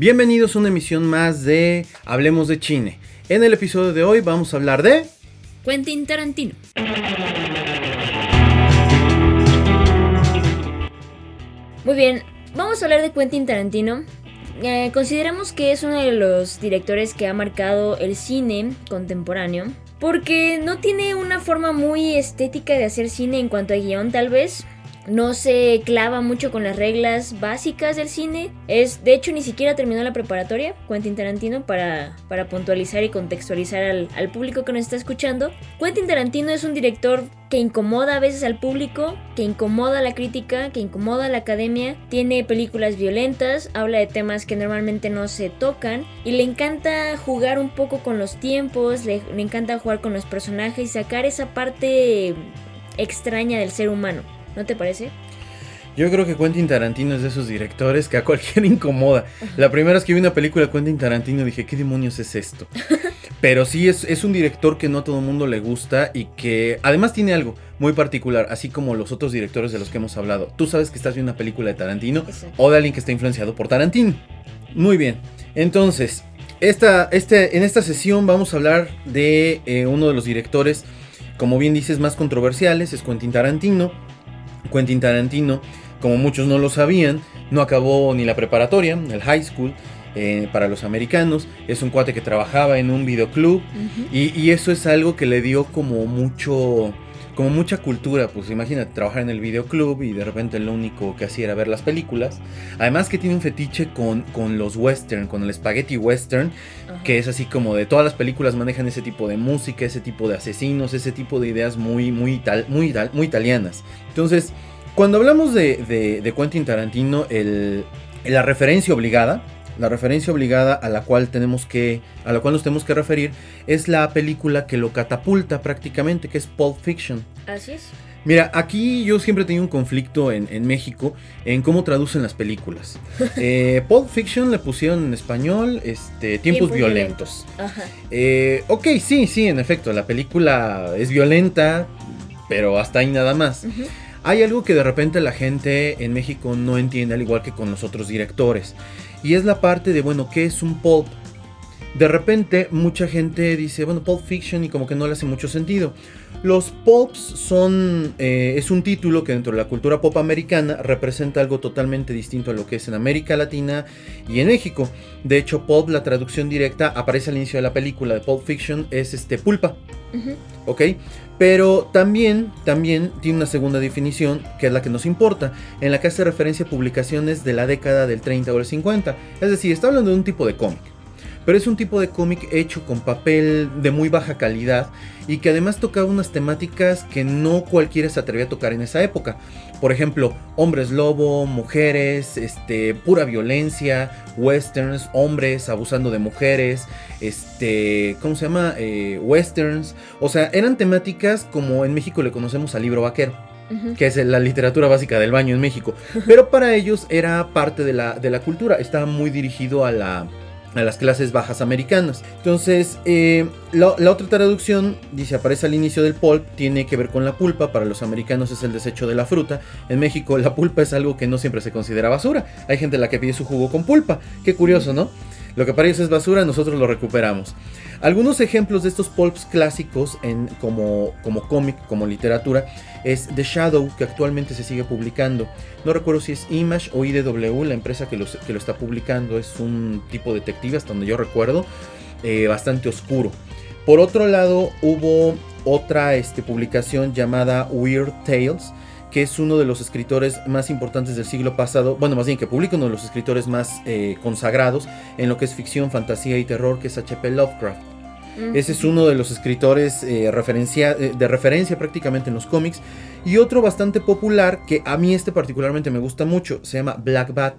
Bienvenidos a una emisión más de Hablemos de Chine. En el episodio de hoy vamos a hablar de... Quentin Tarantino. Muy bien, vamos a hablar de Quentin Tarantino. Eh, consideramos que es uno de los directores que ha marcado el cine contemporáneo. Porque no tiene una forma muy estética de hacer cine en cuanto a guion, tal vez no se clava mucho con las reglas básicas del cine. Es, de hecho, ni siquiera terminó la preparatoria, Quentin Tarantino, para, para puntualizar y contextualizar al, público que nos está escuchando. Quentin Tarantino es un director que incomoda a veces al público, que incomoda a la crítica, que incomoda a la academia. Tiene películas violentas, habla de temas que normalmente no se tocan y le encanta jugar un poco con los tiempos, le encanta jugar con los personajes y sacar esa parte extraña del ser humano. ¿No te parece? Yo creo que Quentin Tarantino es de esos directores que a cualquiera incomoda. La primera vez que vi una película de Quentin Tarantino dije, ¿qué demonios es esto? Pero sí es, es un director que no a todo el mundo le gusta y que además tiene algo muy particular, así como los otros directores de los que hemos hablado. Tú sabes que estás viendo una película de Tarantino Exacto. o de alguien que está influenciado por Tarantino. Muy bien, entonces, esta, este, en esta sesión vamos a hablar de eh, uno de los directores, como bien dices, más controversiales, es Quentin Tarantino. Quentin Tarantino, como muchos no lo sabían, no acabó ni la preparatoria, el high school. Eh, para los americanos, es un cuate que trabajaba en un videoclub uh -huh. y, y, eso es algo que le dio como mucho, como mucha cultura, pues imagínate trabajar en el videoclub y de repente lo único que hacía era ver las películas, además que tiene un fetiche con, con los western, con el spaghetti western, que es así como de todas las películas manejan ese tipo de música, ese tipo de asesinos, ese tipo de ideas muy, muy, ital, muy, muy italianas, entonces... Cuando hablamos de, de, de Quentin Tarantino, el, la referencia obligada, la referencia obligada a la cual tenemos que, a la cual nos tenemos que referir, es la película que lo catapulta prácticamente, que es Pulp Fiction. Así es. Mira, aquí yo siempre he tenido un conflicto en, en México en cómo traducen las películas. eh, Pulp Fiction le pusieron en español este, tiempos, tiempos violentos. violentos. Eh, ok, sí, sí, en efecto, la película es violenta, pero hasta ahí nada más. Uh -huh. Hay algo que de repente la gente en México no entiende, al igual que con los otros directores. Y es la parte de, bueno, ¿qué es un pulp? De repente mucha gente dice, bueno, Pulp Fiction y como que no le hace mucho sentido. Los pulps son, eh, es un título que dentro de la cultura pop americana representa algo totalmente distinto a lo que es en América Latina y en México. De hecho, pulp, la traducción directa, aparece al inicio de la película de Pulp Fiction, es este pulpa. Uh -huh. ¿Ok? Pero también, también tiene una segunda definición, que es la que nos importa, en la que hace referencia a publicaciones de la década del 30 o el 50. Es decir, está hablando de un tipo de cómic. Pero es un tipo de cómic hecho con papel de muy baja calidad y que además tocaba unas temáticas que no cualquiera se atrevía a tocar en esa época. Por ejemplo, hombres lobo, mujeres, este, pura violencia, westerns, hombres abusando de mujeres, este, ¿cómo se llama? Eh, westerns. O sea, eran temáticas como en México le conocemos al libro vaquero. Que es la literatura básica del baño en México. Pero para ellos era parte de la, de la cultura, estaba muy dirigido a la, a las clases bajas americanas. Entonces, eh, la, la, otra traducción dice, aparece al inicio del pulp, tiene que ver con la pulpa, para los americanos es el desecho de la fruta, en México la pulpa es algo que no siempre se considera basura, hay gente a la que pide su jugo con pulpa, qué curioso, ¿no? Lo que para ellos es basura, nosotros lo recuperamos. Algunos ejemplos de estos pulps clásicos en, como, como cómic, como literatura, es The Shadow, que actualmente se sigue publicando. No recuerdo si es Image o IDW, la empresa que, lo está publicando. Es un tipo detective, hasta donde yo recuerdo, eh, bastante oscuro. Por otro lado, hubo otra este, publicación llamada Weird Tales, que es uno de los escritores más importantes del siglo pasado, bueno, más bien que publica uno de los escritores más eh, consagrados en lo que es ficción, fantasía y terror, que es H.P. Lovecraft. Uh -huh. Ese es uno de los escritores eh, referencia, eh, de referencia prácticamente en los cómics. Y otro bastante popular, que a mí este particularmente me gusta mucho, se llama Black Bat.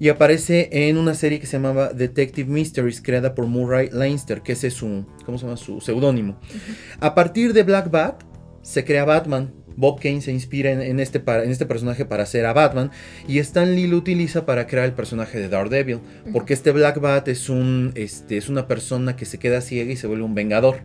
Y aparece en una serie que se llamaba Detective Mysteries, creada por Murray Leinster, que ese es su, ¿cómo se llama? su seudónimo. Uh -huh. A partir de Black Bat se crea Batman, Bob Kane se inspira en, en, este, en, este, personaje para hacer a Batman y Stan Lee lo utiliza para crear el personaje de Daredevil, porque este Black Bat es, un, este, es una persona que se queda ciega y se vuelve un vengador.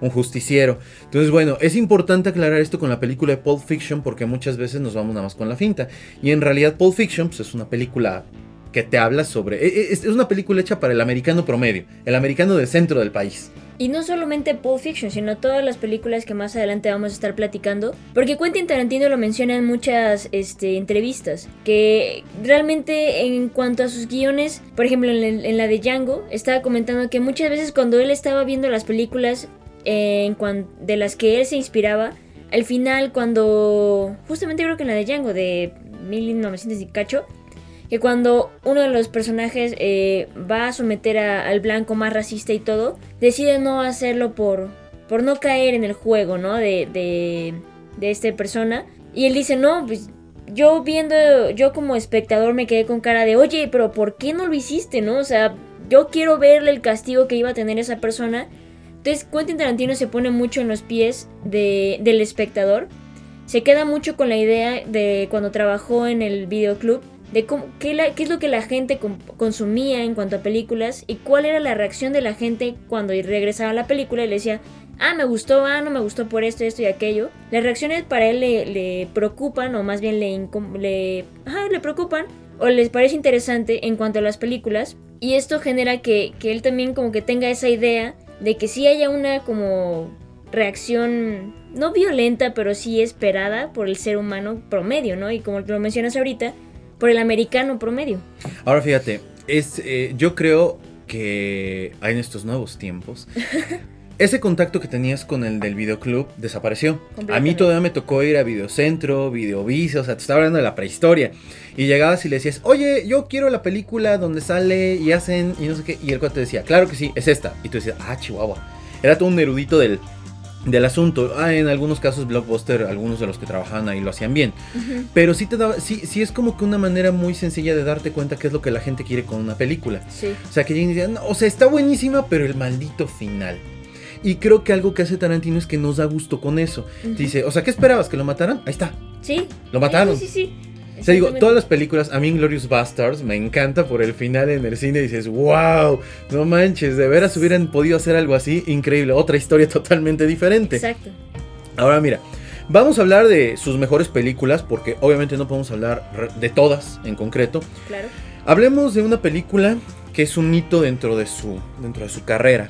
Un justiciero. Entonces, bueno, es importante aclarar esto con la película de Pulp Fiction porque muchas veces nos vamos nada más con la finta. Y en realidad, Pulp Fiction pues, es una película que te habla sobre... e, e, Es, es una película hecha para el americano promedio, el americano del centro del país. Y no solamente Pulp Fiction, sino todas las películas que más adelante vamos a estar platicando. Porque Quentin Tarantino lo menciona en muchas este, entrevistas. Que realmente en cuanto a sus guiones, por ejemplo en, la- de Django, estaba comentando que muchas veces cuando él estaba viendo las películas de las que él se inspiraba, al final cuando... Justamente creo que en la de Django de 1900 y cacho, que cuando uno de los personajes eh, va a someter a- al blanco más racista y todo, decide no hacerlo por, por no caer en el juego, ¿no? De, de, de esta persona. Y él dice, no, pues yo viendo, yo como espectador me quedé con cara de, oye, pero ¿por qué no lo hiciste, no? O sea, yo quiero verle el castigo que iba a tener esa persona. Entonces Quentin Tarantino se pone mucho en los pies de- del espectador. Se queda mucho con la idea de cuando trabajó en el videoclub de cómo, qué, es lo que la gente consumía en cuanto a películas y cuál era la reacción de la gente cuando regresaba a la película y le decía, ah, me gustó, ah, no me gustó por esto, esto y aquello. Las reacciones para él le, preocupan o más bien le, le, ajá, le preocupan o les parece interesante en cuanto a las películas y esto genera que, que él también como que tenga esa idea de que sí haya una como reacción no violenta pero sí esperada por el ser humano promedio, ¿no? Y como lo mencionas ahorita, por el americano promedio. Ahora fíjate, es, eh, yo creo que en estos nuevos tiempos, ese contacto que tenías con el del videoclub desapareció. A mí todavía me tocó ir a Videocentro, Videovice, o sea, te estaba hablando de la prehistoria. Y llegabas y le decías, oye, yo quiero la película donde sale y hacen y no sé qué. Y el cuate te decía, claro que sí, es esta. Y tú decías, ah, Chihuahua. Era todo un erudito del, del asunto. Ah, en algunos casos Blockbuster, algunos de los que trabajaban ahí lo hacían bien. Pero sí te daba, sí, sí es como que una manera muy sencilla de darte cuenta qué es lo que la gente quiere con una película. Sí. O sea, que decía, "No, o sea, está buenísima, pero el maldito final. Y creo que algo que hace Tarantino es que nos da gusto con eso. Dice, o sea, ¿qué esperabas? ¿Que lo mataran? Ahí está, Sí. lo mataron. Sí, sí, sí. O sea, digo, todas las películas, a mí Glorious Bastards me encanta por el final en el cine. Dices, wow, no manches, de veras hubieran podido hacer algo así, increíble. Otra historia totalmente diferente. Exacto. Ahora mira, vamos a hablar de sus mejores películas, porque obviamente no podemos hablar de todas en concreto. Claro. Hablemos de una película que es un hito dentro de su, dentro de su carrera,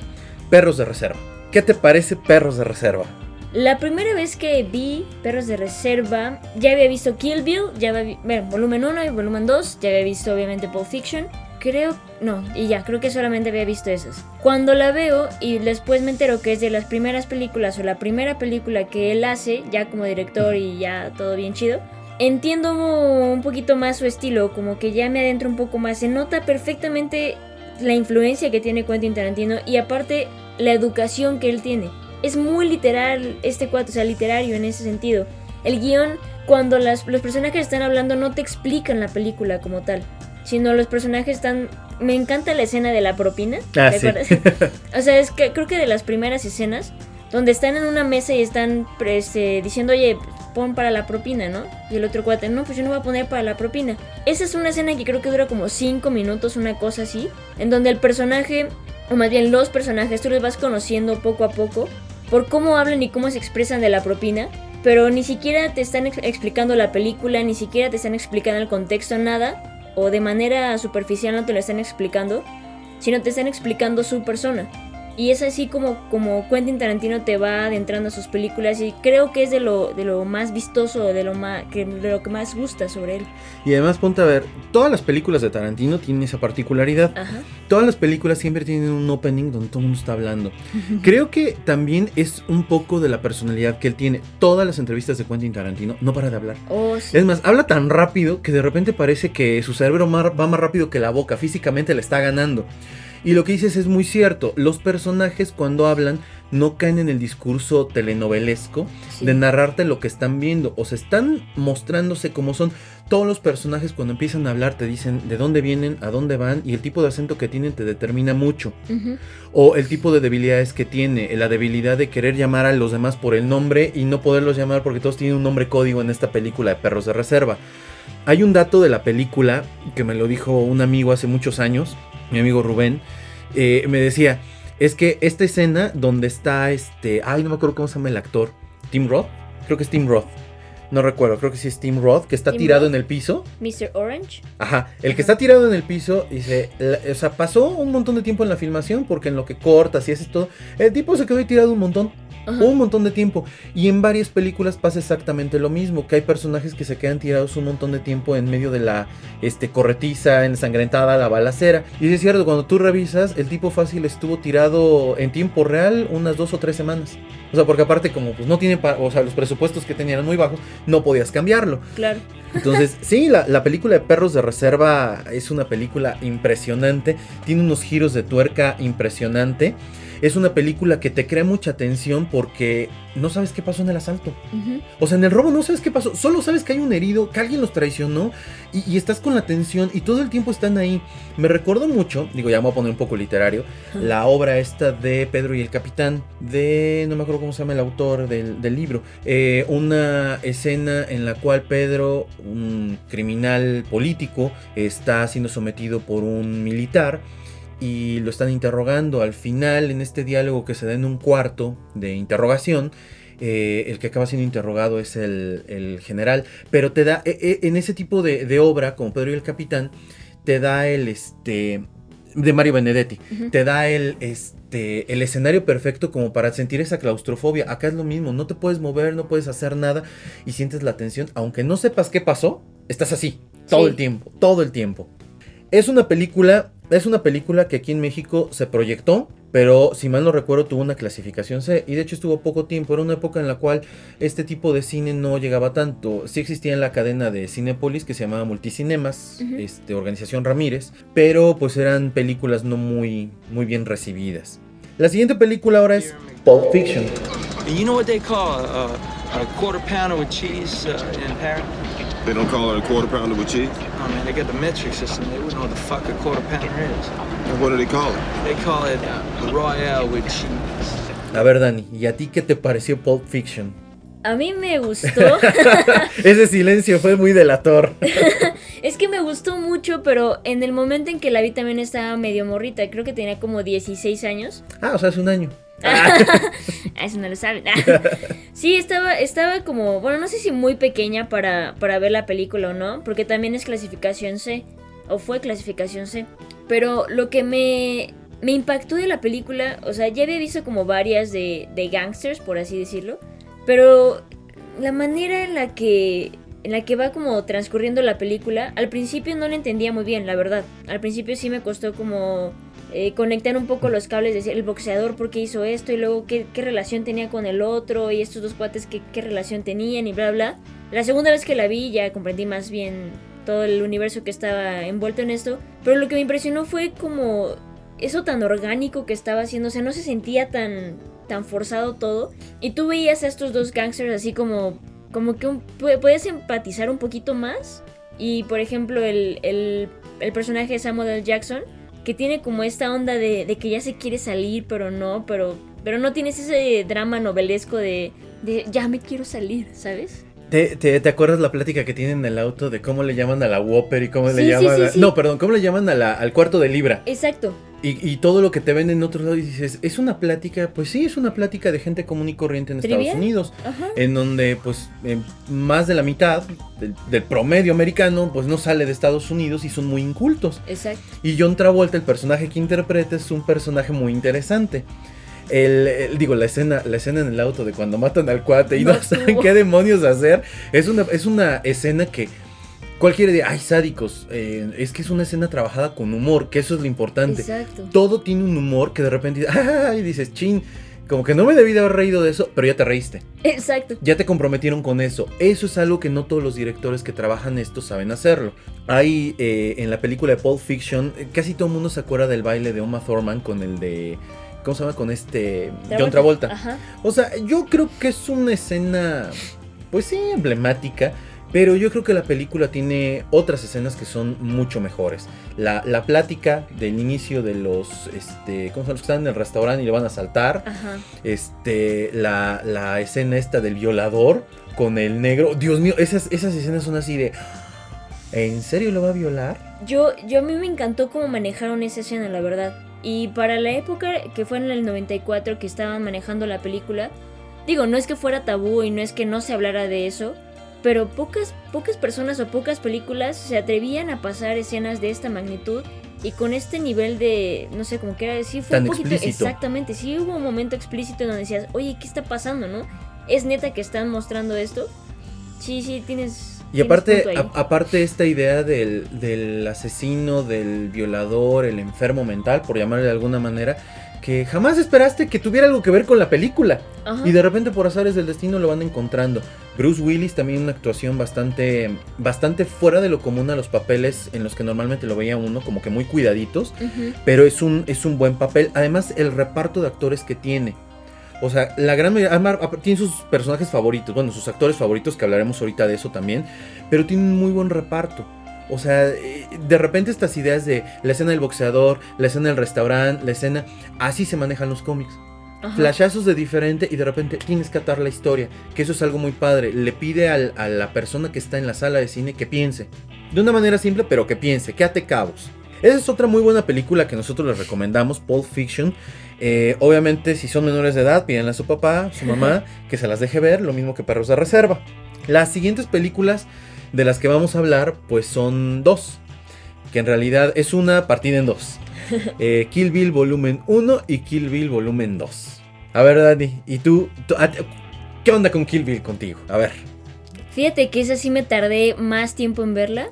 Perros de Reserva. ¿Qué te parece Perros de Reserva? La primera vez que vi Perros de Reserva, ya había visto Kill Bill, ya había bueno, volumen 1 y volumen 2, ya había visto obviamente Pulp Fiction. Creo, no, y ya, creo que solamente había visto esas. Cuando la veo y después me entero que es de las primeras películas o la primera película que él hace, ya como director y ya todo bien chido, entiendo un poquito más su estilo, como que ya me adentro un poco más. Se nota perfectamente la influencia que tiene Quentin Tarantino y aparte la educación que él tiene. Es muy literal este cuate, o sea, literario en ese sentido. El guion, cuando las- los personajes están hablando, no te explican la película como tal, sino los personajes están... Me encanta la escena de la propina. Ah, ¿te sí. acuerdas? o sea, es que creo que de las primeras escenas donde están en una mesa y están este, diciendo, oye, pon para la propina, ¿no? Y el otro cuate, no, pues yo no voy a poner para la propina. Esa es una escena que creo que dura como 5 minutos, una cosa así, en donde el personaje, o más bien los personajes, tú los vas conociendo poco a poco por cómo hablan y cómo se expresan de la propina. Pero ni siquiera te están ex- explicando la película, ni siquiera te están explicando el contexto, nada. O de manera superficial no te lo están explicando, sino te están explicando su persona. Y es así como, como Quentin Tarantino te va adentrando a sus películas y creo que es de lo, de lo más vistoso, de lo, más, que, de lo que más gusta sobre él. Y además ponte a ver, todas las películas de Tarantino tienen esa particularidad. Ajá. Todas las películas siempre tienen un opening donde todo el mundo está hablando. Creo que también es un poco de la personalidad que él tiene. Todas las entrevistas de Quentin Tarantino no para de hablar. Oh, sí. Es más, habla tan rápido que de repente parece que su cerebro va más rápido que la boca, físicamente le está ganando. Y lo que dices es muy cierto, los personajes cuando hablan no caen en el discurso telenovelesco Sí. de narrarte lo que están viendo, o se están mostrándose como son. Todos los personajes cuando empiezan a hablar te dicen de dónde vienen, a dónde van y el tipo de acento que tienen te determina mucho. O el tipo de debilidades que tiene, la debilidad de querer llamar a los demás por el nombre y no poderlos llamar porque todos tienen un nombre código en esta película de Perros de Reserva. Hay un dato de la película que me lo dijo un amigo hace muchos años, mi amigo Rubén, eh, me decía, es que esta escena donde está este, ay no me acuerdo cómo se llama el actor, Tim Roth, creo que es Tim Roth, no recuerdo, creo que sí es Tim Roth, que está tirado en el piso. Mr. Orange. Ajá, el que está tirado en el piso, dice, o sea, pasó un montón de tiempo en la filmación porque en lo que cortas y haces todo, el tipo se quedó ahí tirado un montón un montón de tiempo. Y en varias películas pasa exactamente lo mismo, que hay personajes que se quedan tirados un montón de tiempo en medio de la este, corretiza, ensangrentada, la balacera. Y es cierto, cuando tú revisas, el tipo fácil estuvo tirado en tiempo real unas dos o tres semanas. O sea, porque aparte como pues no tiene, o sea, los presupuestos que tenían eran muy bajos, no podías cambiarlo. Claro. Entonces, sí, la, la, película de Perros de Reserva es una película impresionante, tiene unos giros de tuerca impresionante. Es una película que te crea mucha tensión porque no sabes qué pasó en el asalto. O sea, en el robo no sabes qué pasó, solo sabes que hay un herido, que alguien los traicionó y, estás con la tensión y todo el tiempo están ahí. Me recuerdo mucho, digo, ya me voy a poner un poco literario, la obra esta de Pedro y el Capitán, de, no me acuerdo cómo se llama el autor del, libro, eh, una escena en la cual Pedro, un criminal político, está siendo sometido por un militar y lo están interrogando. Al final, en este diálogo que se da en un cuarto de interrogación, eh, el que acaba siendo interrogado es el, general, pero te da, e, e, en ese tipo de, obra, como Pedro y el Capitán, te da el, este, de Mario Benedetti, te da el, este, el escenario perfecto como para sentir esa claustrofobia. Acá es lo mismo, no te puedes mover, no puedes hacer nada y sientes la tensión, aunque no sepas qué pasó, estás así, todo el tiempo, todo el tiempo. Es una película es una película que aquí en México se proyectó, pero si mal no recuerdo tuvo una clasificación C y de hecho estuvo poco tiempo. Era una época en la cual este tipo de cine no llegaba tanto. Sí existía en la cadena de Cinepolis que se llamaba Multicinemas, este, organización Ramírez, pero pues eran películas no muy, muy bien recibidas. La siguiente película ahora es Pulp Fiction. You know what they call a, a quarter pounder with cheese uh, in Paris? They don't call it a quarter pounder with cheese? Oh man, they got the metric system. They wouldn't know what the fuck a quarter pounder is. And what do they call it? They call it Royale with cheese. A ver, Dani, ¿y a ti qué te pareció Pulp Fiction? A mí me gustó. Ese silencio fue muy delator. es que me gustó mucho, pero en el momento en que la vi también estaba medio morrita. Creo que tenía como 16 años. Ah, o sea, hace un año. Eso no lo saben. sí, estaba, estaba como, bueno, no sé si muy pequeña para, para ver la película o no, porque también es clasificación C, o fue clasificación C. Pero lo que me, me impactó de la película, o sea, ya había visto como varias de, de gangsters, por así decirlo, pero la manera en la que en la que va como transcurriendo la película, al principio no la entendía muy bien, la verdad. Al principio sí me costó como eh, conectar un poco los cables, decir el boxeador por qué hizo esto y luego qué, relación tenía con el otro y estos dos cuates qué, qué relación tenían y bla bla. La segunda vez que la vi ya comprendí más bien todo el universo que estaba envuelto en esto, pero lo que me impresionó fue como eso tan orgánico que estaba haciendo, o sea, no se sentía tan tan forzado todo. Y tú veías a estos dos gangsters así como como que puedes empatizar un poquito más. Y por ejemplo el, el, personaje de Samuel. Jackson que tiene como esta onda de, de, que ya se quiere salir, pero no, pero, pero no tienes ese drama novelesco de, de ya me quiero salir, ¿sabes? ¿Te, te, te acuerdas la plática que tienen en el auto de cómo le llaman a la Whopper y cómo le llaman a... No, perdón, cómo le llaman a la, al cuarto de libra? Exacto. Y, todo lo que te ven en otro lado y dices, es una plática, pues sí, es una plática de gente común y corriente en Estados Unidos, en donde pues más de la mitad del, promedio americano pues no sale de Estados Unidos y son muy incultos. Exacto. Y John Travolta, el personaje que interpreta, es un personaje muy interesante. El, digo, la escena, la escena en el auto de cuando matan al cuate y no, saben qué demonios hacer, es una, es una escena que Cualquiera de, ay, sádicos, eh, es que es una escena trabajada con humor, que eso es lo importante. Exacto. Todo tiene un humor que de repente, ay, dices, chin, como que no me debí de haber reído de eso, pero ya te reíste. Exacto. Ya te comprometieron con eso. Eso es algo que no todos los directores que trabajan esto saben hacerlo. Hay eh, en la película de Pulp Fiction, eh, casi todo el mundo se acuerda del baile de Oma Thurman con el de... ¿Cómo se llama? Con este... John Travolta. Ajá. O sea, yo creo que es una escena, pues sí, emblemática pero yo creo que la película tiene otras escenas que son mucho mejores. La, la plática del inicio de los, este, ¿cómo se los que están en el restaurante y le van a saltar? Este, la, la, escena esta del violador con el negro. Dios mío, esas, esas escenas son así de... ¿En serio lo va a violar? Yo, yo a mí me encantó cómo manejaron esa escena, la verdad. Y para la época que fue en el 94 que estaban manejando la película, digo, no es que fuera tabú y no es que no se hablara de eso, pero pocas, pocas personas o pocas películas se atrevían a pasar escenas de esta magnitud y con este nivel de, no sé, cómo quiera decir, fue un poquito, exactamente, sí hubo un momento explícito donde decías, oye, ¿qué está pasando, no? ¿Es neta que están mostrando esto? Sí, sí, tienes... Y aparte, aparte esta idea del, del asesino, del violador, el enfermo mental, por llamarle de alguna manera, que jamás esperaste que tuviera algo que ver con la película. Y de repente por azares del destino lo van encontrando. Bruce Willis también una actuación bastante, bastante fuera de lo común a los papeles en los que normalmente lo veía uno, como que muy cuidaditos. Pero es un, es un buen papel. Además, el reparto de actores que tiene. O sea, la gran mayoría. Tiene sus personajes favoritos. Bueno, sus actores favoritos, que hablaremos ahorita de eso también. Pero tiene un muy buen reparto. O sea, de repente estas ideas de la escena del boxeador, la escena del restaurante, la escena, así se manejan los cómics. Flashazos de diferente y de repente tienes que atar la historia, que eso es algo muy padre. Le pide a la persona que está en la sala de cine que piense. De una manera simple, pero que piense, que ate cabos. Esa es otra muy buena película que nosotros les recomendamos, Pulp Fiction. Eh, obviamente, si son menores de edad, pídanle a su papá, su mamá, que se las deje ver, lo mismo que Perros de Reserva. Las siguientes películas de las que vamos a hablar, pues son dos. Que en realidad es una partida en dos. Eh, Kill Bill volumen 1 y Kill Bill volumen 2. A ver, Dani, ¿y tú, ¿Qué onda con Kill Bill contigo? A ver. Fíjate que esa sí me tardé más tiempo en verla.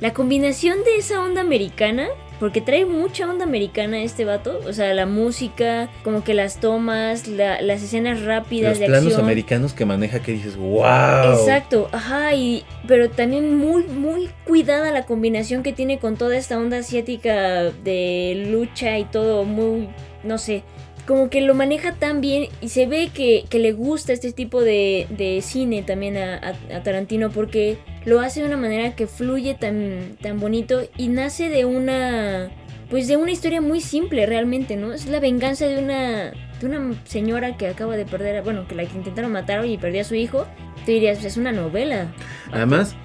La combinación de esa onda americana porque trae mucha onda americana este vato. O sea, la música, como que las tomas, las escenas rápidas Los planos americanos que maneja que dices, wow. Exacto, ajá, y, pero también muy, muy cuidada la combinación que tiene con toda esta onda asiática de lucha y todo, muy, no sé como que lo maneja tan bien y se ve que, le gusta este tipo de, cine también a, Tarantino porque lo hace de una manera que fluye tan, tan bonito y nace de una pues de una historia muy simple realmente, ¿no? Es la venganza de una de una señora que acaba de perder, bueno, que la intentaron matar y perdió a su hijo. Te dirías, es una novela. Además,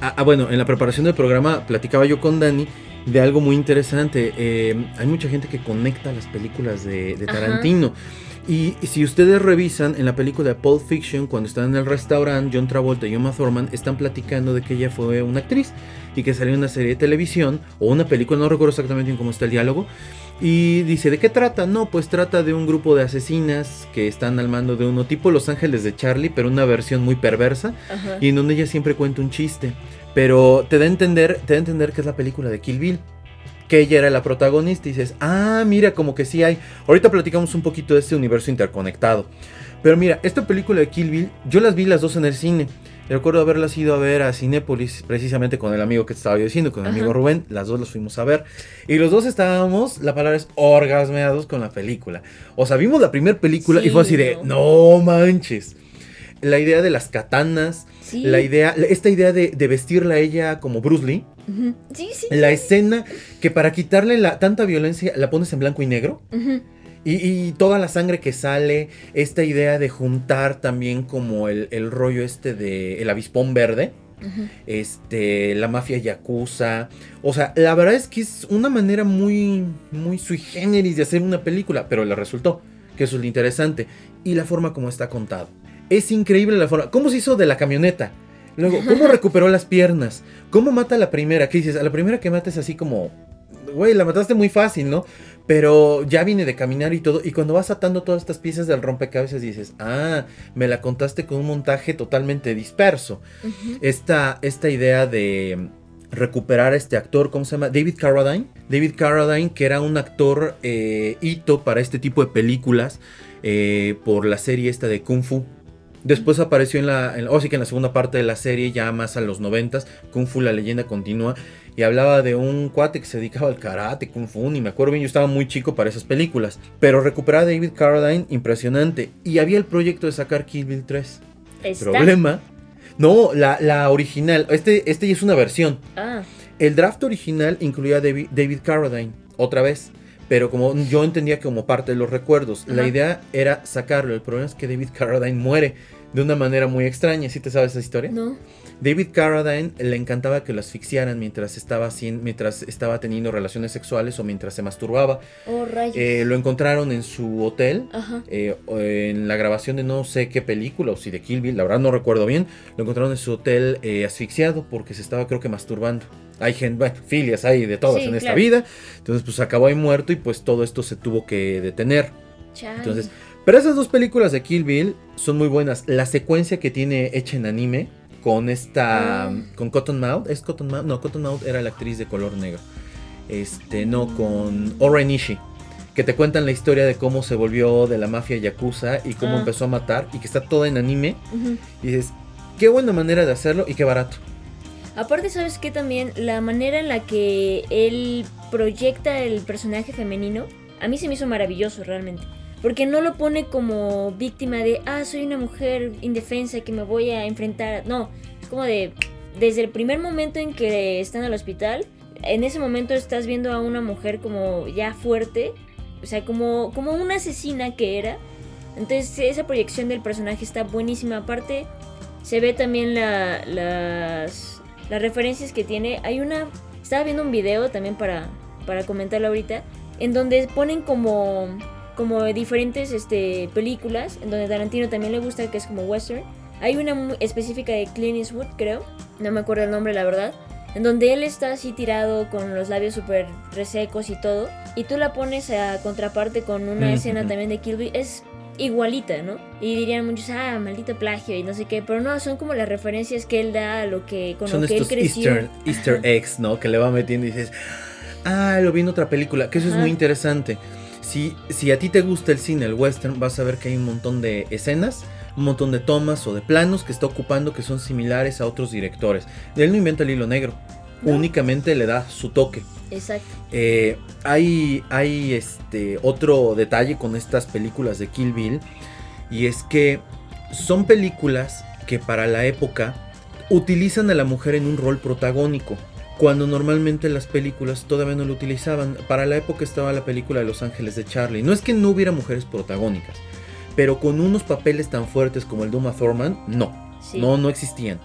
ah, ah, bueno, en la preparación del programa platicaba yo con Dani de algo muy interesante. Eh, hay mucha gente que conecta las películas de, Tarantino. Y, si ustedes revisan en la película de Pulp Fiction, cuando están en el restaurante, John Travolta y Uma Thurman están platicando de que ella fue una actriz y que salió en una serie de televisión o una película, no recuerdo exactamente cómo está el diálogo. Y dice, ¿de qué trata? No, pues trata de un grupo de asesinas que están al mando de uno tipo Los Ángeles de Charlie, pero una versión muy perversa y en donde ella siempre cuenta un chiste. Pero te da a entender, te da a entender que es la película de Kill Bill. Que ella era la protagonista y dices, ah, mira, como que sí hay. Ahorita platicamos un poquito de este universo interconectado. Pero mira, esta película de Kill Bill, yo las vi las dos en el cine. Recuerdo haberlas ido a ver a Cinépolis, precisamente con el amigo que te estaba diciendo, con el amigo Rubén. Las dos las fuimos a ver. Y los dos estábamos, la palabra es orgasmeados con la película. O sea, vimos la primera película y fue así de, no manches. La idea de las katanas, la idea, esta idea de, vestirla a ella como Bruce Lee. sí, sí, la escena que para quitarle la, tanta violencia la pones en blanco y negro. y, toda la sangre que sale, esta idea de juntar también como el, rollo este de el avispón verde. Este, la mafia yakuza. O sea, la verdad es que es una manera muy, muy sui generis de hacer una película, pero le resultó, que eso es lo interesante. Y la forma como está contado. Es increíble la forma. ¿Cómo se hizo de la camioneta? Luego, ¿cómo recuperó las piernas? ¿Cómo mata a la primera? ¿Qué dices? A la primera que mata es así como. Güey, la mataste muy fácil, ¿no? Pero ya viene de caminar y todo. Y cuando vas atando todas estas piezas del rompecabezas dices, ah, me la contaste con un montaje totalmente disperso. esta, esta idea de recuperar a este actor, ¿cómo se llama? David Carradine. David Carradine, que era un actor eh, hito para este tipo de películas eh, por la serie esta de Kung Fu. Después apareció en la, o sí que en la segunda parte de la serie, ya más a los noventas, Kung Fu, la leyenda continúa, y hablaba de un cuate que se dedicaba al karate, Kung Fu, y me acuerdo bien, yo estaba muy chico para esas películas. Pero recuperar a David Carradine, impresionante. Y había el proyecto de sacar Kill Bill 3. Problema. No, la, original, este, este ya es una versión. Ah. El draft original incluía a David, David Carradine, otra vez pero como yo entendía como parte de los recuerdos, la idea era sacarlo. El problema es que David Carradine muere de una manera muy extraña. ¿Sí te sabes esa historia? No. David Carradine le encantaba que lo asfixiaran mientras estaba, mientras estaba teniendo relaciones sexuales o mientras se masturbaba. Oh, eh, lo encontraron en su hotel, eh, en la grabación de no sé qué película, o si de Kill Bill, la verdad no recuerdo bien. Lo encontraron en su hotel eh, asfixiado porque se estaba creo que masturbando. Hay gente, bueno, filias hay de todas en esta vida. Entonces pues acabó ahí muerto y pues todo esto se tuvo que detener. Entonces, pero esas dos películas de Kill Bill son muy buenas. La secuencia que tiene hecha en anime con esta. Ah. con Cottonmouth. ¿Es Cottonmouth? No, Cottonmouth era la actriz de color negro. Este, no, con Ora Nishi. Que te cuentan la historia de cómo se volvió de la mafia yakuza y cómo ah. empezó a matar. Y que está toda en anime. Y dices, qué buena manera de hacerlo y qué barato. Aparte, ¿sabes qué? También la manera en la que él proyecta el personaje femenino, a mí se me hizo maravilloso realmente. Porque no lo pone como víctima de, ah, soy una mujer indefensa que me voy a enfrentar. No, es como de, desde el primer momento en que están al hospital, en ese momento estás viendo a una mujer como ya fuerte, o sea, como, como una asesina que era. Entonces esa proyección del personaje está buenísima. Aparte, se ve también la, las, las referencias que tiene. Hay una... Estaba viendo un video también para, para comentarlo ahorita, en donde ponen como como diferentes este, películas, en donde Tarantino también le gusta, que es como western. Hay una específica de Clint Eastwood, creo, no me acuerdo el nombre, la verdad, en donde él está así tirado con los labios súper resecos y todo, y tú la pones a contraparte con una escena también de Kill Bill, es igualita, ¿no? Y dirían muchos, ah, maldito plagio y no sé qué, pero no, son como las referencias que él da a lo que, con lo que él creció. Easter, Easter eggs, ¿no? Que le va metiendo y dices, ah, lo vi en otra película, que eso es muy interesante. Si, a ti te gusta el cine, el western, vas a ver que hay un montón de escenas, un montón de tomas o de planos que está ocupando que son similares a otros directores. Él no inventa el hilo negro, únicamente le da su toque. Exacto. Eh, hay hay este, otro detalle con estas películas de Kill Bill y es que son películas que para la época utilizan a la mujer en un rol protagónico cuando normalmente las películas todavía no lo utilizaban. Para la época estaba la película de Los Ángeles de Charlie. No es que no hubiera mujeres protagónicas, pero con unos papeles tan fuertes como el de Uma Thurman, no. No, no existían.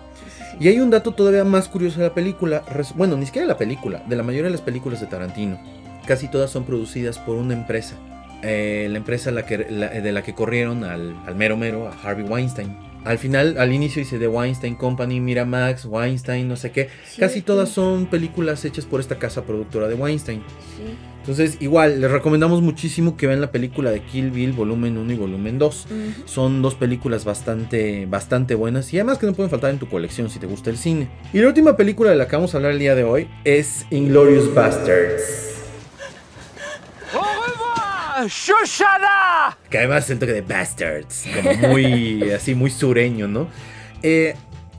Y hay un dato todavía más curioso de la película. Bueno, ni siquiera de la película, de la mayoría de las películas de Tarantino. Casi todas son producidas por una empresa. Eh, la empresa la que, de la que corrieron al, al mero mero, a Harvey Weinstein. Al final, al inicio dice The Weinstein Company, Miramax, Weinstein, no sé qué. Casi todas son películas hechas por esta casa productora de Weinstein. Entonces, igual, les recomendamos muchísimo que vean la película de Kill Bill, volumen 1 y volumen 2. Son dos películas bastante, bastante buenas y además que no pueden faltar en tu colección si te gusta el cine. Y la última película de la que vamos a hablar el día de hoy es Inglorious Bastards. ¡Shushada! Que además siento que de Bastards, como muy, así, muy sureño, ¿no? Eh,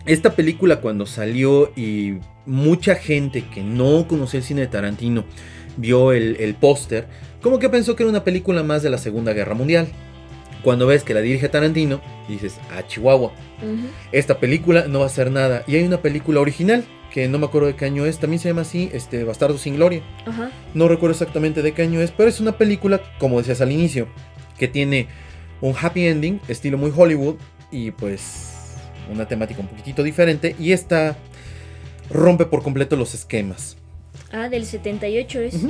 esta película cuando salió y mucha gente que no conocía el cine de Tarantino vio el, póster, como que pensó que era una película más de la Segunda Guerra Mundial. Cuando ves que la dirige Tarantino, dices, ah, Chihuahua, esta película no va a ser nada. Y hay una película original que no me acuerdo de qué año es, también se llama así, este, Bastardo sin Gloria. No recuerdo exactamente de qué año es, pero es una película, como decías al inicio, que tiene un happy ending, estilo muy Hollywood, y pues una temática un poquitito diferente, y esta rompe por completo los esquemas. Ah, del 78 es.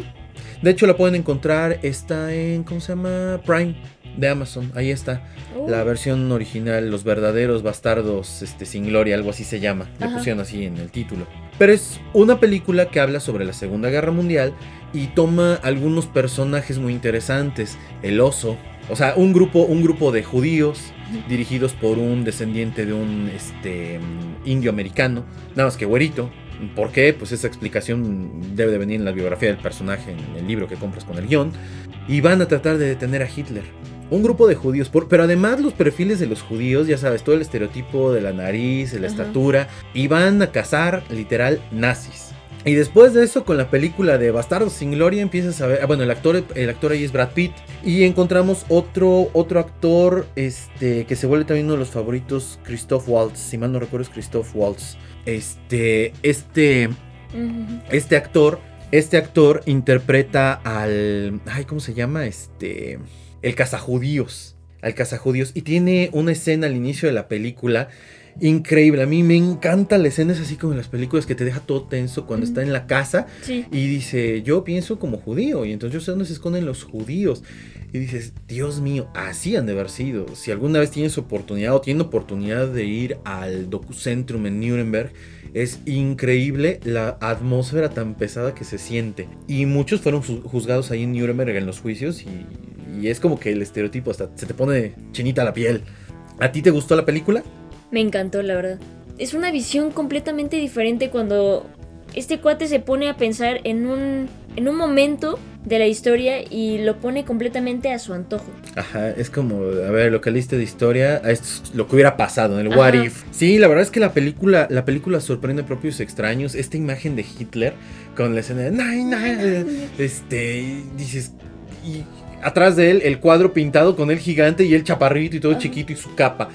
De hecho, la pueden encontrar, está en, ¿cómo se llama? Prime de Amazon, ahí está. La oh. versión original, Los verdaderos bastardos este, sin gloria, algo así se llama. Le pusieron así en el título. Pero es una película que habla sobre la Segunda Guerra Mundial y toma algunos personajes muy interesantes. El oso, o sea, un grupo, un grupo de judíos dirigidos por un descendiente de un este, indio americano, nada más que güerito. ¿Por qué? Pues esa explicación debe de venir en la biografía del personaje, en el libro que compras con el guion. Y van a tratar de detener a Hitler un grupo de judíos, pero además los perfiles de los judíos, ya sabes, todo el estereotipo de la nariz, de la estatura, iban a cazar literal nazis. Y después de eso, con la película de Bastardos sin Gloria, empiezas a ver. Ah, bueno, el actor, el actor ahí es Brad Pitt. Y encontramos otro, otro actor este, que se vuelve también uno de los favoritos, Christoph Waltz. Si mal no recuerdo, es Christoph Waltz. Este. Este. Este actor. Este actor interpreta al. Ay, ¿cómo se llama? Este el cazajudíos. al cazajudíos y tiene una escena al inicio de la película increíble. A mí me encanta la escena, es así como en las películas que te deja todo tenso cuando está en la casa y dice, yo pienso como judío y entonces yo sé dónde se esconden los judíos. Y dices, Dios mío, así han de haber sido. Si alguna vez tienes oportunidad o tiene oportunidad de ir al Docucentrum en Nuremberg, es increíble la atmósfera tan pesada que se siente. Y muchos fueron juzgados ahí en Nuremberg en los juicios y, y es como que el estereotipo hasta se te pone chinita la piel. ¿A ti te gustó la película? Me encantó, la verdad. Es una visión completamente diferente cuando este cuate se pone a pensar en un, en un momento de la historia y lo pone completamente a su antojo. Ajá, es como, a ver, lo que leíste de historia, esto es lo que hubiera pasado en el What If. Sí, la verdad es que la película, la película sorprende a propios extraños. Esta imagen de Hitler con la escena de este, dices, y atrás de él el cuadro pintado con el gigante y el chaparrito y todo chiquito y su capa.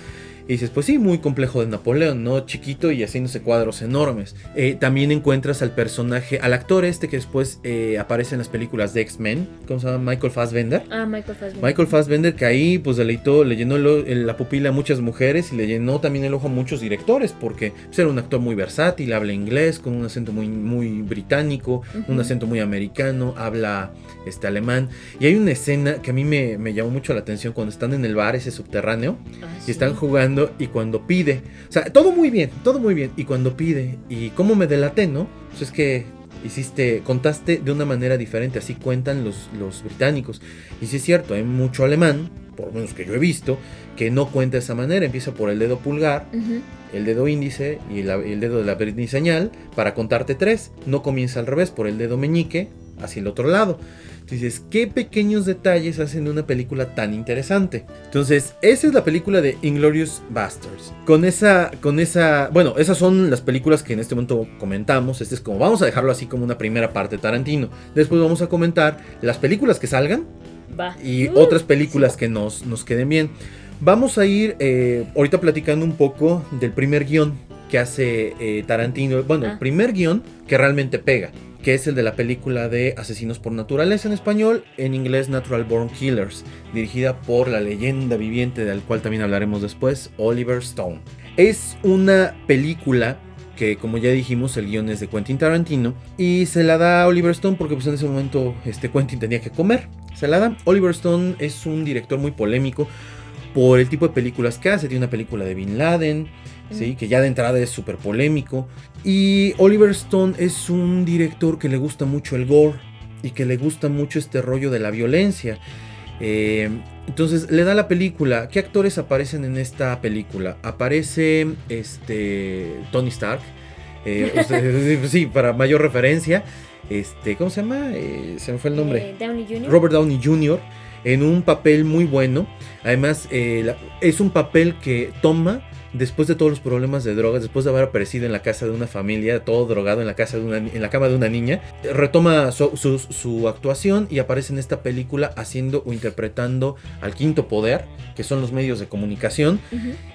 Y dices, pues sí, muy complejo de Napoleón, ¿no? Chiquito y haciéndose cuadros enormes. Eh, también encuentras al personaje, al actor este que después eh, aparece en las películas de X-Men, ¿cómo se llama? Michael Fassbender. Ah, Michael Fassbender. Michael Fassbender que ahí pues deleitó, le llenó la pupila a muchas mujeres y le llenó también el ojo a muchos directores porque pues, era un actor muy versátil, habla inglés con un acento muy, muy británico, un acento muy americano, habla este, alemán. Y hay una escena que a mí me, me llamó mucho la atención cuando están en el bar ese subterráneo ah, y están jugando y cuando pide. O sea, todo muy bien, todo muy bien. Y cuando pide, y cómo me delaté, ¿no? Pues es que hiciste, contaste de una manera diferente, así cuentan los, los británicos. Y sí es cierto, hay mucho alemán, por lo menos que yo he visto, que no cuenta de esa manera. Empieza por el dedo pulgar, el dedo índice y el dedo de la señal para contarte tres. No comienza al revés, por el dedo meñique hacia el otro lado. Dices, ¿qué pequeños detalles hacen una película tan interesante? Entonces, esa es la película de Inglorious Bastards. Con esa, con esa, bueno, esas son las películas que en este momento comentamos. Este es como, vamos a dejarlo así como una primera parte de Tarantino. Después vamos a comentar las películas que salgan y uh, otras películas que nos, nos queden bien. Vamos a ir eh, ahorita platicando un poco del primer guion que hace eh, Tarantino. Bueno, el ah. primer guion que realmente pega que es el de la película de Asesinos por Naturaleza en español, en inglés Natural Born Killers, dirigida por la leyenda viviente del cual también hablaremos después, Oliver Stone. Es una película que como ya dijimos el guion es de Quentin Tarantino y se la da a Oliver Stone porque pues en ese momento este Quentin tenía que comer. Se la da. Oliver Stone es un director muy polémico por el tipo de películas que hace. Tiene una película de Bin Laden, ¿sí? que ya de entrada es súper polémico. Y Oliver Stone es un director que le gusta mucho el gore y que le gusta mucho este rollo de la violencia. Eh, entonces le da la película. ¿Qué actores aparecen en esta película? Aparece este Tony Stark. Eh, sí, para mayor referencia. Este, ¿cómo se llama? Eh, se me fue el nombre. Robert Downey Jr. En un papel muy bueno. Además, es un papel que toma después de todos los problemas de drogas, después de haber aparecido en la casa de una familia, todo drogado en la, casa de una, en la cama de una niña, retoma su, actuación y aparece en esta película haciendo o interpretando al quinto poder, que son los medios de comunicación.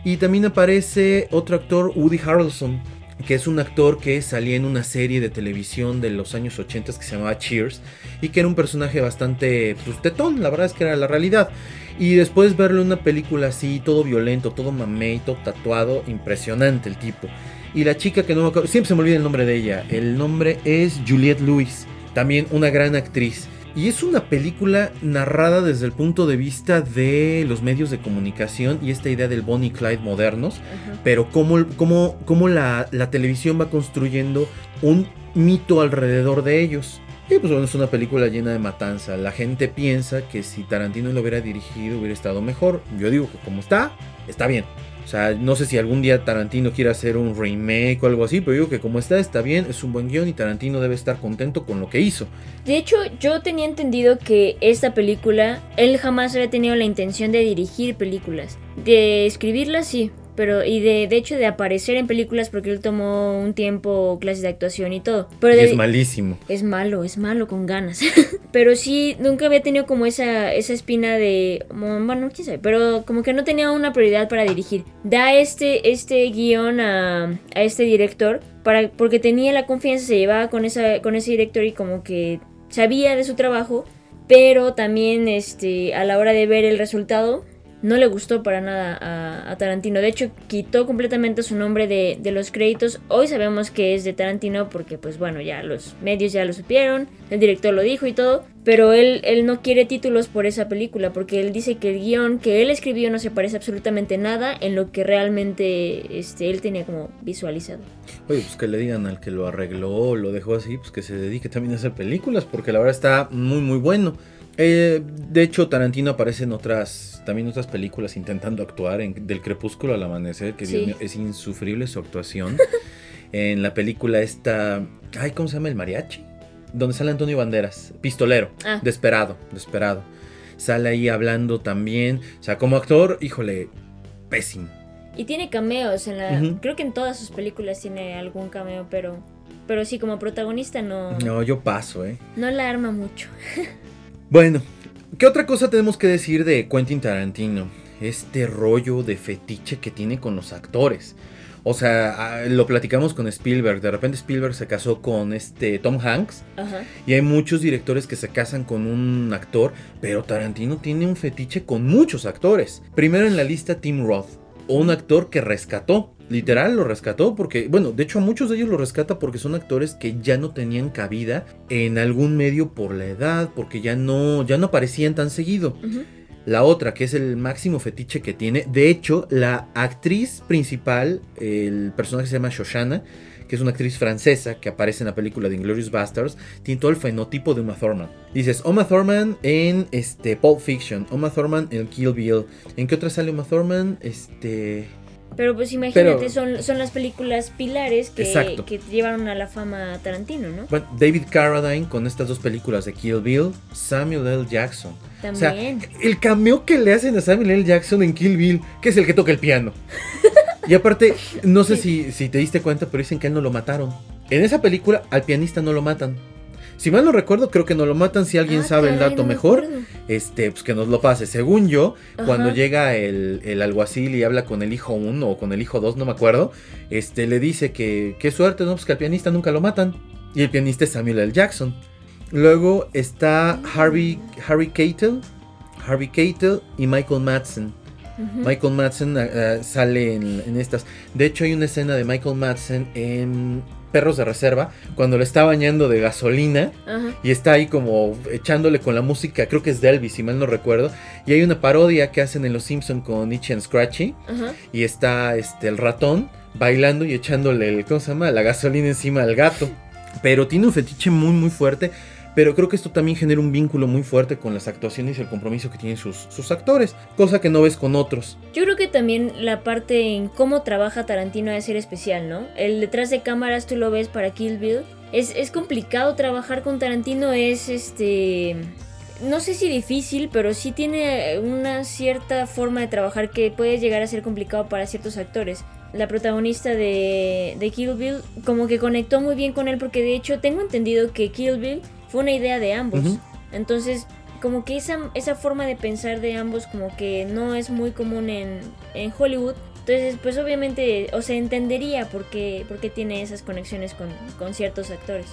Y también aparece otro actor, Woody Harrelson, que es un actor que salía en una serie de televisión de los años 80 que se llamaba Cheers y que era un personaje bastante pues, tetón, la verdad es que era la realidad. Y después verlo en una película así, todo violento, todo mamey, todo tatuado, impresionante el tipo. Y la chica que no me acuerdo, siempre se me olvida el nombre de ella. El nombre es Juliette Lewis, también una gran actriz. Y es una película narrada desde el punto de vista de los medios de comunicación y esta idea del Bonnie Clyde modernos, pero cómo, cómo, cómo la, la televisión va construyendo un mito alrededor de ellos. Y pues bueno, es una película llena de matanza. La gente piensa que si Tarantino lo hubiera dirigido hubiera estado mejor. Yo digo que como está, está bien. O sea, no sé si algún día Tarantino quiera hacer un remake o algo así, pero digo que como está, está bien, es un buen guion y Tarantino debe estar contento con lo que hizo. De hecho, yo tenía entendido que esta película, él jamás había tenido la intención de dirigir películas. De escribirlas sí, pero y de, de hecho de aparecer en películas porque él tomó un tiempo clases de actuación y todo. Pero es malísimo. Es malo, es malo con ganas. pero sí, nunca había tenido como esa, esa espina de, bueno, quién sabe, pero como que no tenía una prioridad para dirigir. Da este, este guion a, a este director para, porque tenía la confianza, se llevaba con, esa, con ese director y como que sabía de su trabajo, pero también este, a la hora de ver el resultado no le gustó para nada a, Tarantino. De hecho, quitó completamente su nombre de, los créditos. Hoy sabemos que es de Tarantino porque, pues bueno, ya los medios ya lo supieron, el director lo dijo y todo. Pero él, él no quiere títulos por esa película porque él dice que el guion que él escribió no se parece absolutamente nada en lo que realmente este, él tenía como visualizado. Oye, pues que le digan al que lo arregló lo dejó así, pues que se dedique también a hacer películas porque la verdad está muy, muy bueno. Eh, de hecho, Tarantino aparece en otras, también otras películas intentando actuar, en Del Crepúsculo al Amanecer, que es insufrible su actuación. en la película esta, ay, ¿cómo se llama? El mariachi, donde sale Antonio Banderas, pistolero, ah. desesperado, desesperado. Sale ahí hablando también, o sea, como actor, híjole, pésimo. Y tiene cameos en la, creo que en todas sus películas tiene algún cameo, pero, pero sí como protagonista no. No, yo paso, eh. No la arma mucho. Bueno, ¿qué otra cosa tenemos que decir de Quentin Tarantino? Este rollo de fetiche que tiene con los actores. O sea, lo platicamos con Spielberg. De repente Spielberg se casó con este Tom Hanks. Y hay muchos directores que se casan con un actor. Pero Tarantino tiene un fetiche con muchos actores. Primero en la lista Tim Roth. Un actor que rescató Literal lo rescató porque, bueno, de hecho a muchos de ellos lo rescata porque son actores que ya no tenían cabida en algún medio por la edad, porque ya no, ya no aparecían tan seguido. La otra, que es el máximo fetiche que tiene, de hecho, la actriz principal, el personaje se llama Shoshana, que es una actriz francesa que aparece en la película de Inglorious Bastards, todo el fenotipo de Uma Thurman. Dices, Uma Thurman en este, Pulp Fiction, Uma Thurman en Kill Bill. ¿En qué otra sale Uma Thurman? Este... Pero pues imagínate, son, son las películas pilares que, que, llevaron a la fama a Tarantino, ¿no? Bueno, David Carradine con estas dos películas de Kill Bill, Samuel L. Jackson. También. el cameo que le hacen a Samuel L. Jackson en Kill Bill, que es el que toca el piano. y aparte, no sé si, si te diste cuenta, pero dicen que a él no lo mataron. En esa película, al pianista no lo matan. Si mal no recuerdo, creo que nos lo matan. Si alguien ah, sabe el dato mejor, este, pues que nos lo pase. Según yo, cuando llega el, el, alguacil y habla con el hijo 1 o con el hijo 2, no me acuerdo, este, le dice que qué suerte, ¿no? Pues que al pianista nunca lo matan. Y el pianista es Samuel L. Jackson. Luego está Harvey, Harry Keitel, Harvey Keitel y Michael Madsen. Michael Madsen ah, ah, sale en, en, estas. De hecho, hay una escena de Michael Madsen en perros de reserva cuando le está bañando de gasolina y está ahí como echándole con la música, creo que es de Elvis, si mal no recuerdo. Y hay una parodia que hacen en Los Simpson con Itchy and Scratchy y está este el ratón bailando y echándole el, ¿cómo se llama? la gasolina encima al gato. Pero tiene un fetiche muy muy fuerte pero creo que esto también genera un vínculo muy fuerte con las actuaciones y el compromiso que tienen sus, sus actores, cosa que no ves con otros. Yo creo que también la parte en cómo trabaja Tarantino debe ser especial, ¿no? El detrás de cámaras tú lo ves para Kill Bill. Es, es complicado trabajar con Tarantino, es este no sé si difícil, pero sí tiene una cierta forma de trabajar que puede llegar a ser complicado para ciertos actores. La protagonista de, de, Kill Bill como que conectó muy bien con él porque de hecho tengo entendido que Kill Bill fue una idea de ambos. Entonces, como que esa, esa forma de pensar de ambos como que no es muy común en, en Hollywood. Entonces, pues obviamente, o sea, entendería por qué, por qué tiene esas conexiones con, con, ciertos actores.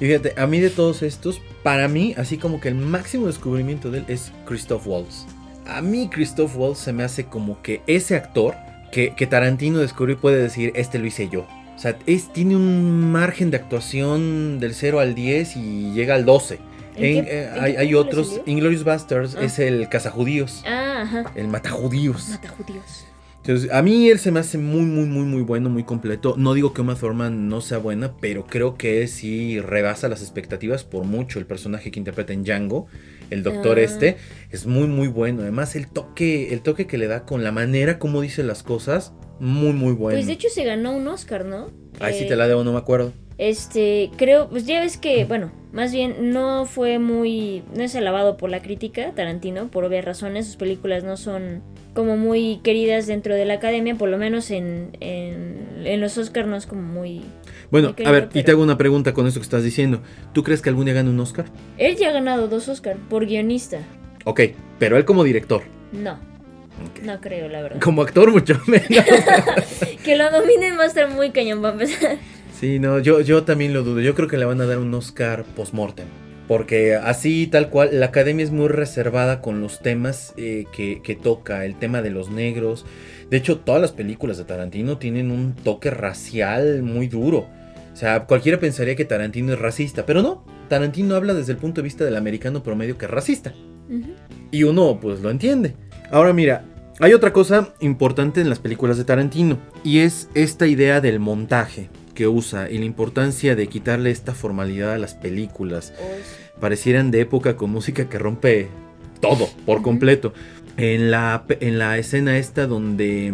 Y fíjate, a mí de todos estos, para mí, así como que el máximo descubrimiento de él es Christoph Waltz. A mí Christoph Waltz se me hace como que ese actor que, que Tarantino descubrió y puede decir, este lo hice yo. O sea, es, tiene un margen de actuación del 0 al 10 y llega al 12. Eh, hay, otros. Inglorious Bastards ah. es el cazajudíos. Ah, ajá. El matajudíos. Matajudíos. Entonces, a mí él se me hace muy, muy, muy, muy bueno, muy completo. No digo que Uma Thurman no sea buena, pero creo que sí rebasa las expectativas por mucho. El personaje que interpreta en Django, el doctor ah. este, es muy, muy bueno. Además, el toque, el toque que le da con la manera como dice las cosas, muy, muy bueno. Pues de hecho se ganó un Oscar, ¿no? Ay, sí te la debo, no me acuerdo. Este, creo, pues ya ves que, bueno, más bien no fue muy, no es alabado por la crítica, Tarantino, por obvias razones, sus películas no son como muy queridas dentro de la academia, por lo menos en, en, los Oscars no es como muy... Bueno, a ver, y te hago una pregunta con esto que estás diciendo. ¿Tú crees que algún día gane un Oscar? Él ya ha ganado dos Oscars por guionista. Ok, pero él como director. No. No creo, la verdad. Como actor, mucho menos. que lo dominen va a estar muy cañón para empezar. Sí, no, yo, yo también lo dudo. Yo creo que le van a dar un Oscar post-mortem. Porque así, tal cual, la academia es muy reservada con los temas eh, que, que, toca, el tema de los negros. De hecho, todas las películas de Tarantino tienen un toque racial muy duro. O sea, cualquiera pensaría que Tarantino es racista, pero no. Tarantino habla desde el punto de vista del americano promedio que es racista. Y uno, pues, lo entiende. Ahora mira, hay otra cosa importante en las películas de Tarantino, y es esta idea del montaje que usa y la importancia de quitarle esta formalidad a las películas. Oh, Parecieran de época con música que rompe todo por completo. En la, en la escena esta donde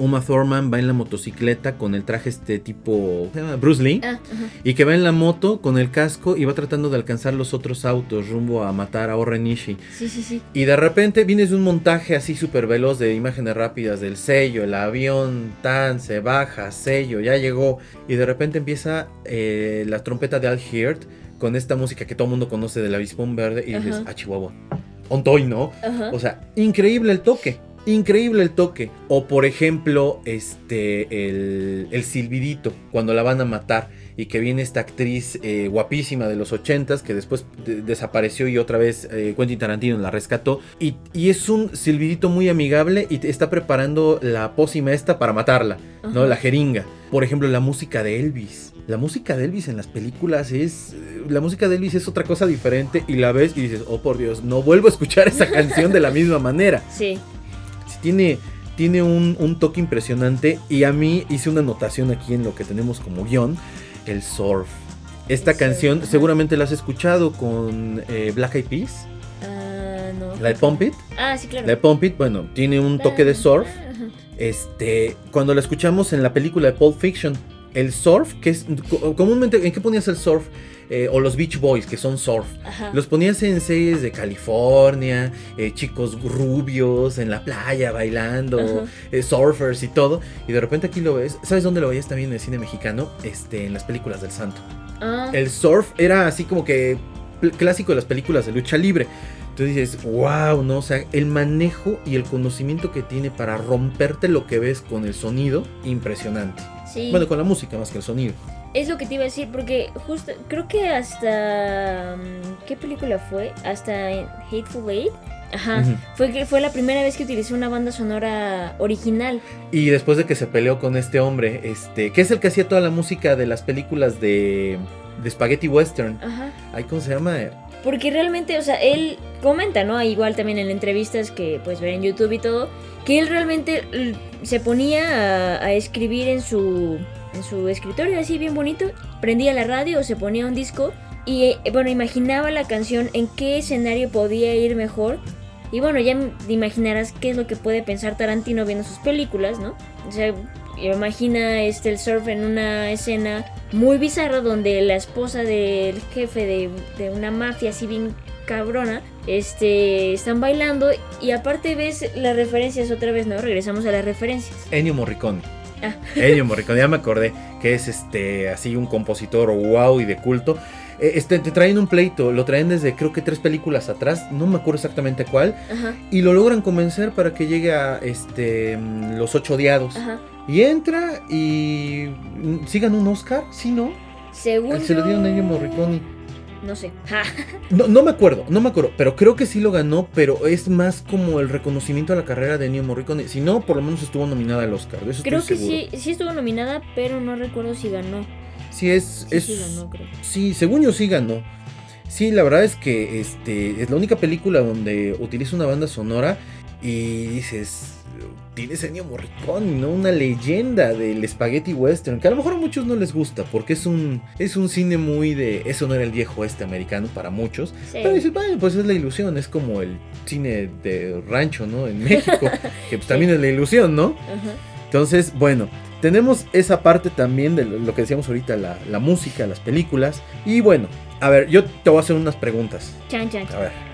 Uma Thurman va en la motocicleta con el traje este tipo Bruce Lee ah, y que va en la moto con el casco y va tratando de alcanzar los otros autos rumbo a matar a Orenishi. Sí, sí, sí. Y de repente vienes de un montaje así súper veloz de imágenes rápidas del sello, el avión tan se baja, sello, ya llegó y de repente empieza eh, la trompeta de Al Hirt con esta música que todo el mundo conoce del avispón verde y dices, ah, Chihuahua. Ontoy, ¿no? O sea, increíble el toque. Increíble el toque. O por ejemplo, este, el, el silbidito, cuando la van a matar y que viene esta actriz eh, guapísima de los ochentas que después desapareció y otra vez eh, Quentin Tarantino la rescató. Y, es un silbidito muy amigable y te está preparando la pócima esta para matarla, ¿no? La jeringa. Por ejemplo, la música de Elvis. La música de Elvis en las películas es. La música de Elvis es otra cosa diferente y la ves y dices, oh por Dios, no vuelvo a escuchar esa canción de la misma manera. Sí tiene, tiene un, toque impresionante y a mí hice una anotación aquí en lo que tenemos como guion, el surf. Esta canción seguramente la has escuchado con eh, Black Eyed Peas. Ah, no. La de Pump It. Ah, sí, claro. La de Pump It, bueno, tiene un toque de surf. Este, cuando la escuchamos en la película de Pulp Fiction, el surf, que es comúnmente, ¿en qué ponías el surf? Eh, o los Beach Boys, que son surf. Los ponías en series de California, eh, chicos rubios en la playa bailando, eh, surfers y todo. Y de repente aquí lo ves. ¿Sabes dónde lo veías también en el cine mexicano? Este, en las películas del santo. Ah. El surf era así como que clásico de las películas de lucha libre. Tú dices, wow, ¿no? O sea, el manejo y el conocimiento que tiene para romperte lo que ves con el sonido, impresionante. Bueno, con la música más que el sonido. Es lo que te iba a decir, porque justo, creo que hasta... Mm, ¿Qué película fue? Hasta Hateful Eight. Ajá, fue, que fue la primera vez que utilizó una banda sonora original. Y después de que se peleó con este hombre, este, que es el que hacía toda la música de las películas de, de Spaghetti Western. Ajá. Ay, ¿cómo se llama? Porque realmente, o sea, él comenta, ¿no? Igual también en entrevistas que puedes ver en YouTube y todo, que él realmente se ponía a escribir en su en su escritorio, así bien bonito, prendía la radio o se ponía un disco y eh, bueno, imaginaba la canción en qué escenario podía ir mejor. Y bueno, ya imaginarás qué es lo que puede pensar Tarantino viendo sus películas, ¿no? O sea, imagina este, el surf en una escena muy bizarra donde la esposa del jefe de, de una mafia así bien cabrona, este, están bailando y aparte ves las referencias otra vez, ¿no? Regresamos a las referencias. Ennio Morricone. Ah. Ennio Morricone, ya me acordé que es este así un compositor wow y de culto. Eh, este, te traen un pleito, lo traen desde creo que tres películas atrás, no me acuerdo exactamente cuál, y lo logran convencer para que llegue a este mm, Los Ocho Odiados. Y entra y mm, sigan un Oscar, ¿sí no? Según Se lo dieron a Ennio Morricone. No sé. no, no me acuerdo, no me acuerdo, pero creo que sí lo ganó, pero es más como el reconocimiento a la carrera de Ennio Morricone. Si no, por lo menos estuvo nominada al Oscar. creo que sí, sí estuvo nominada, pero no recuerdo si ganó. Sí, es. Sí, sí, ganó, creo. sí según yo sí ganó. Sí, la verdad es que este es la única película donde utiliza una banda sonora y dices, tiene Ennio Morricone, ¿no? Una leyenda del spaghetti western, que a lo mejor a muchos no les gusta, porque es un, es un cine muy de... Eso no era el viejo este americano para muchos. Pero dices, bueno, pues es la ilusión, es como el cine de rancho, ¿no? En México, que pues también es la ilusión, ¿no? Entonces, bueno, tenemos esa parte también de lo que decíamos ahorita, la, la música, las películas. Y bueno, a ver, yo te voy a hacer unas preguntas. Chan, chan, chan. A ver.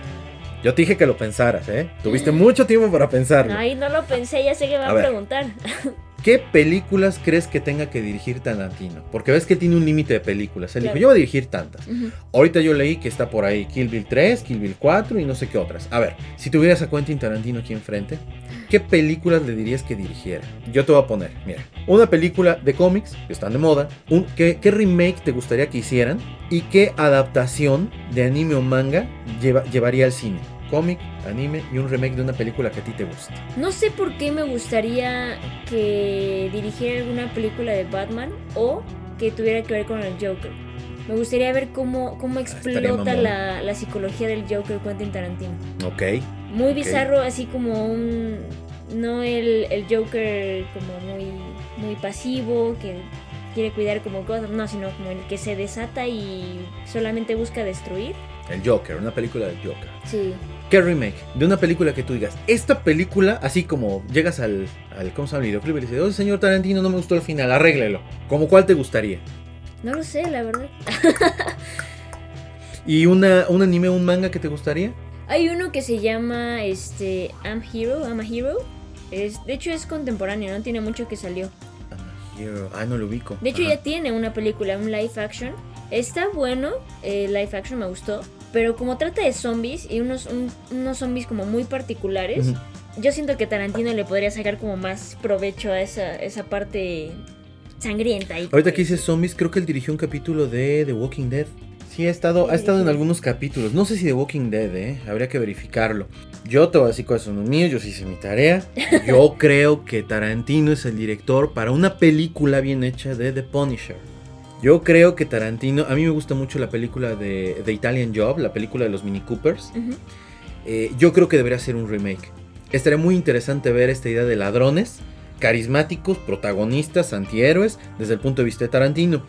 Yo te dije que lo pensaras, ¿eh? Tuviste mucho tiempo para pensarlo. Ay, no lo pensé, ya sé que me va a, preguntar. ¿Qué películas crees que tenga que dirigir Tarantino? Porque ves que tiene un límite de películas. Él dijo, yo voy a dirigir tantas. Ahorita yo leí que está por ahí Kill Bill 3, Kill Bill 4 y no sé qué otras. A ver, si tuvieras a Quentin Tarantino aquí enfrente, ¿qué películas le dirías que dirigiera? Yo te voy a poner, mira, una película de cómics que están de moda, un, ¿qué, remake te gustaría que hicieran? ¿Y qué adaptación de anime o manga llevaría al cine? Cómic, anime y un remake de una película que a ti te guste. No sé por qué me gustaría que dirigiera alguna película de Batman o que tuviera que ver con el Joker. Me gustaría ver cómo, cómo ah, explota la, la, psicología del Joker Quentin Tarantino. Ok. Muy bizarro, así como un... No el, el Joker como muy, muy pasivo, que quiere cuidar como cosas, no, sino como el que se desata y solamente busca destruir. El Joker, una película del Joker. Sí. ¿Qué remake? De una película que tú digas, esta película, así como llegas al, al ¿cómo se llama? videoclip y dices, oh, señor Tarantino, no me gustó el final, arréglelo. ¿Cómo cuál te gustaría? No lo sé, la verdad. ¿Y una, un anime un manga que te gustaría? Hay uno que se llama este I'm Hero, I'm a Hero. Es, de hecho es contemporáneo, no tiene mucho que salió. Ah, no lo ubico. De hecho, ya tiene una película, un live action. Está bueno, el live action me gustó. Pero como trata de zombies y unos, unos zombies como muy particulares, yo siento que Tarantino le podría sacar como más provecho a esa, esa parte sangrienta. Y Ahorita que dices zombies, creo que él dirigió un capítulo de The Walking Dead. Sí, ha estado, ha estado en algunos capítulos. No sé si The Walking Dead, ¿eh? Habría que verificarlo. Yo te voy a decir cuáles son los míos, yo sí hice mi tarea. Yo creo que Tarantino es el director para una película bien hecha de The Punisher. Yo creo que Tarantino, a mí me gusta mucho la película de The Italian Job, la película de los Mini Coopers. Eh, yo creo que debería ser un remake. Estaría muy interesante ver esta idea de ladrones, carismáticos, protagonistas, antihéroes, desde el punto de vista de Tarantino.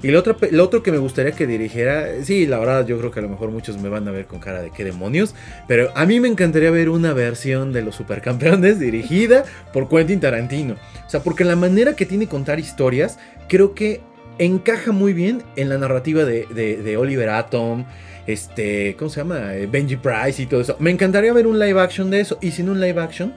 Y lo otro, lo otro que me gustaría que dirigiera, sí, la verdad yo creo que a lo mejor muchos me van a ver con cara de qué demonios, pero a mí me encantaría ver una versión de los supercampeones dirigida por Quentin Tarantino. O sea, porque la manera que tiene contar historias, creo que encaja muy bien en la narrativa de, Oliver Atom, este, ¿cómo se llama? Eh, Benji Price y todo eso. Me encantaría ver un live action de eso, y sin un live action,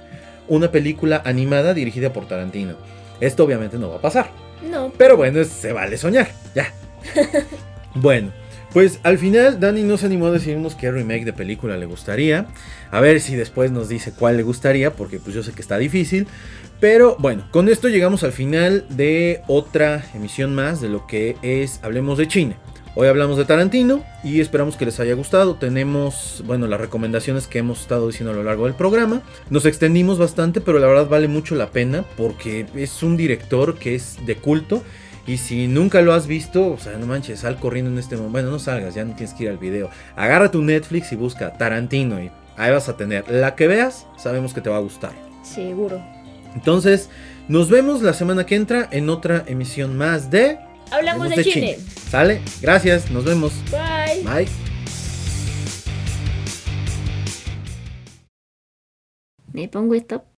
una película animada dirigida por Tarantino. Esto obviamente no va a pasar. No. Pero bueno, se vale soñar. Ya. bueno. Pues al final Dani no se animó a decirnos qué remake de película le gustaría. A ver si después nos dice cuál le gustaría, porque pues yo sé que está difícil. Pero bueno, con esto llegamos al final de otra emisión más de lo que es Hablemos de China. Hoy hablamos de Tarantino y esperamos que les haya gustado. Tenemos, bueno, las recomendaciones que hemos estado diciendo a lo largo del programa. Nos extendimos bastante, pero la verdad vale mucho la pena porque es un director que es de culto. Y si nunca lo has visto, o sea, no manches, sal corriendo en este momento. Bueno, no salgas, ya no tienes que ir al video. Agarra tu Netflix y busca Tarantino y ahí vas a tener. La que veas, sabemos que te va a gustar. Seguro. Entonces, nos vemos la semana que entra en otra emisión más de Hablamos de, Chile. ¿Sale? Gracias, nos vemos. Bye. Bye. Me pongo esto.